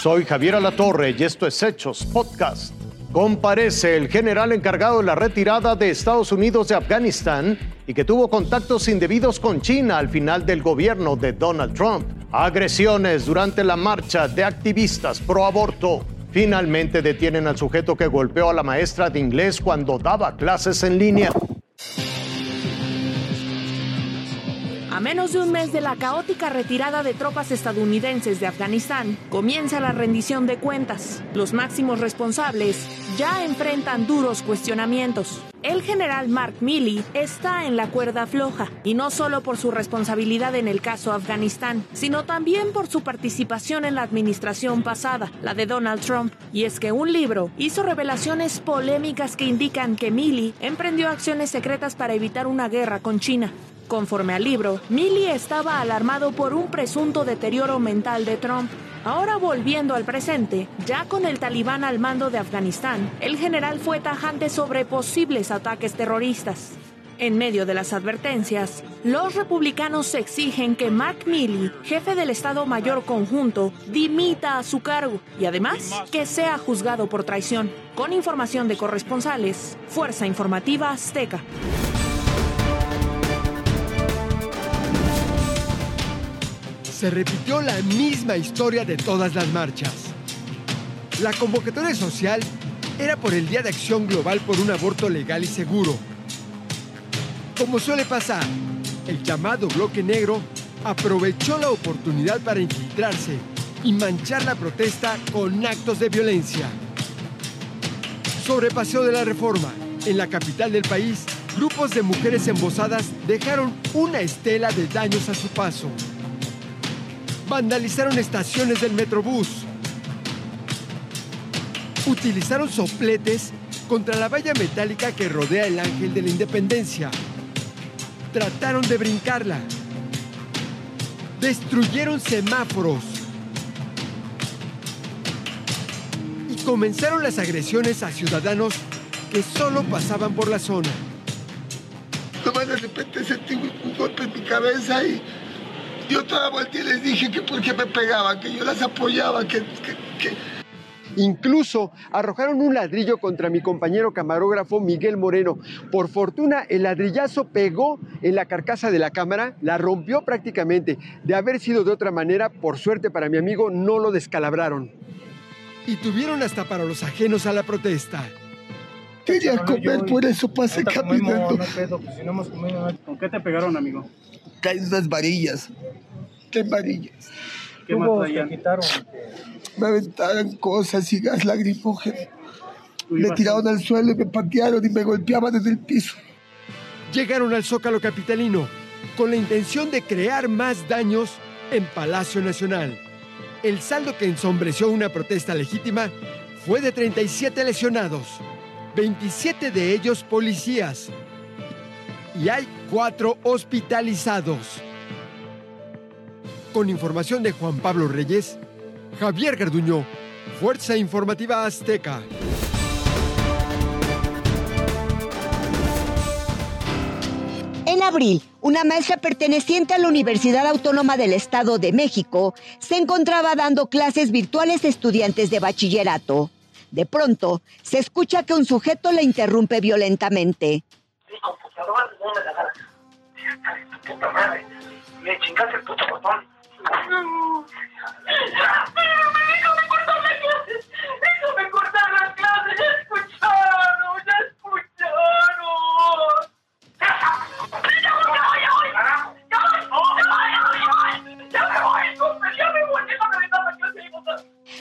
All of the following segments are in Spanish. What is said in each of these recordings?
Soy Javier Alatorre y esto es Hechos Podcast. Comparece el general encargado de la retirada de Estados Unidos de Afganistán y que tuvo contactos indebidos con China al final del gobierno de Donald Trump. Agresiones durante la marcha de activistas pro aborto. Finalmente detienen al sujeto que golpeó a la maestra de inglés cuando daba clases en línea. A menos de un mes de la caótica retirada de tropas estadounidenses de Afganistán, comienza la rendición de cuentas. Los máximos responsables ya enfrentan duros cuestionamientos. El general Mark Milley está en la cuerda floja, y no solo por su responsabilidad en el caso Afganistán, sino también por su participación en la administración pasada, la de Donald Trump. Y es que un libro hizo revelaciones polémicas que indican que Milley emprendió acciones secretas para evitar una guerra con China. Conforme al libro, Milley estaba alarmado por un presunto deterioro mental de Trump. Ahora volviendo al presente, ya con el talibán al mando de Afganistán, el general fue tajante sobre posibles ataques terroristas. En medio de las advertencias, los republicanos exigen que Mark Milley, jefe del Estado Mayor Conjunto, dimita a su cargo y además que sea juzgado por traición. Con información de corresponsales, Fuerza Informativa Azteca. Se repitió la misma historia de todas las marchas. La convocatoria social era por el Día de Acción Global por un aborto legal y seguro. Como suele pasar, el llamado bloque negro aprovechó la oportunidad para infiltrarse y manchar la protesta con actos de violencia. Sobre Paseo de la Reforma, en la capital del país, grupos de mujeres embosadas dejaron una estela de daños a su paso vandalizaron estaciones del Metrobús, utilizaron sopletes contra la valla metálica que rodea el Ángel de la Independencia, trataron de brincarla, destruyeron semáforos. Y comenzaron las agresiones a ciudadanos que solo pasaban por la zona. Nomás de repente sentí un golpe en mi cabeza y yo toda vuelta y les dije que porque me pegaban, que yo las apoyaba, que, Incluso arrojaron un ladrillo contra mi compañero camarógrafo Miguel Moreno. Por fortuna, el ladrillazo pegó en la carcasa de la cámara, la rompió prácticamente. De haber sido de otra manera, por suerte para mi amigo, no lo descalabraron. Y tuvieron hasta para los ajenos a la protesta. Quería comer, por eso pasé caminando. Pues ¿Con qué te pegaron, amigo? caen unas varillas. ¿Qué varillas? ¿Qué más traían? quitaron? Me aventaron cosas y gas lagrimógeno. Me tiraron al suelo y me patearon y me golpeaban desde el piso. Llegaron al Zócalo Capitalino con la intención de crear más daños en Palacio Nacional. El saldo que ensombreció una protesta legítima fue de 37 lesionados, 27 de ellos policías, y hay cuatro hospitalizados. Con información de Juan Pablo Reyes, Javier Garduño, Fuerza Informativa Azteca. En abril, una maestra perteneciente a la Universidad Autónoma del Estado de México se encontraba dando clases virtuales a estudiantes de bachillerato. De pronto, se escucha que un sujeto la interrumpe violentamente computadora no me la puta madre. Me chingaste el puto botón. Cortar las clases. Déjame cortar las clases. Ya escucharon. Ya escucharon.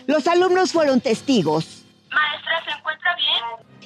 Los alumnos fueron testigos.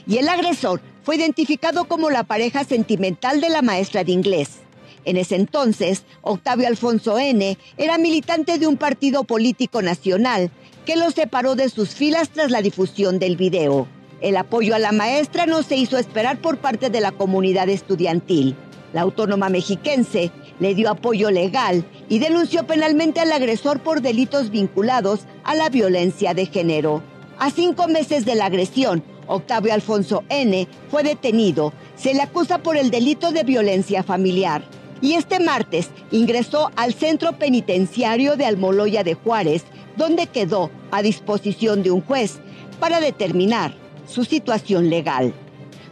Y el agresor fue identificado como la pareja sentimental de la maestra de inglés. En ese entonces, Octavio Alfonso N. era militante de un partido político nacional que lo separó de sus filas tras la difusión del video. El apoyo a la maestra no se hizo esperar por parte de la comunidad estudiantil. La autónoma mexiquense le dio apoyo legal y denunció penalmente al agresor por delitos vinculados a la violencia de género. A cinco meses de la agresión, Octavio Alfonso N., fue detenido. Se le acusa por el delito de violencia familiar. Y este martes ingresó al centro penitenciario de Almoloya de Juárez, donde quedó a disposición de un juez para determinar su situación legal.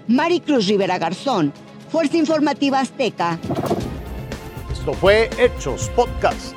Maricruz Rivera Garzón, Fuerza Informativa Azteca. Esto fue Hechos Podcast.